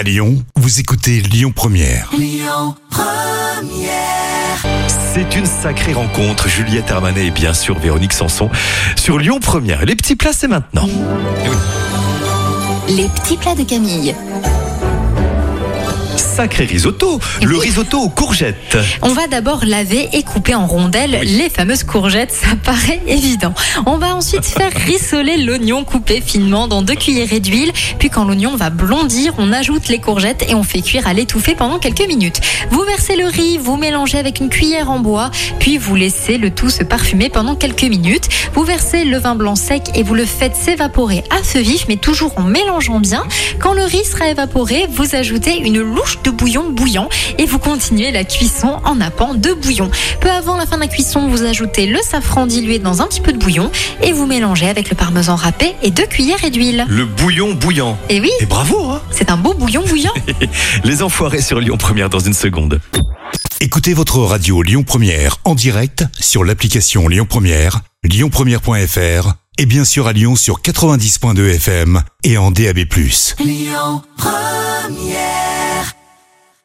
À Lyon, vous écoutez Lyon Première. C'est une sacrée rencontre. Juliette Armanet et bien sûr Véronique Sanson sur Lyon Première. Les petits plats, c'est maintenant. Les petits plats de Camille. Sacré risotto. Le risotto aux courgettes. On va d'abord laver et couper en rondelles les fameuses courgettes, ça paraît évident. On va ensuite faire rissoler l'oignon coupé finement dans deux cuillerées d'huile. Puis quand l'oignon va blondir, on ajoute les courgettes et on fait cuire à l'étouffée pendant quelques minutes. Vous versez le riz, vous mélangez avec une cuillère en bois, puis vous laissez le tout se parfumer pendant quelques minutes. Vous versez le vin blanc sec et vous le faites s'évaporer à feu vif, mais toujours en mélangeant bien. Quand le riz sera évaporé, vous ajoutez une louche de bouillon bouillant et vous continuez la cuisson en nappant de bouillon. Peu avant la fin de la cuisson, vous ajoutez le safran dilué dans un petit peu de bouillon et vous mélangez avec le parmesan râpé et deux cuillères d'huile. Le bouillon bouillant. Et oui, Et bravo, hein c'est un beau bouillon bouillant. Les enfoirés sur Lyon Première dans une seconde. Écoutez votre radio Lyon Première en direct sur l'application Lyon Première, lyonpremière.fr et bien sûr à Lyon sur 90.2 FM et en DAB+. Lyon Première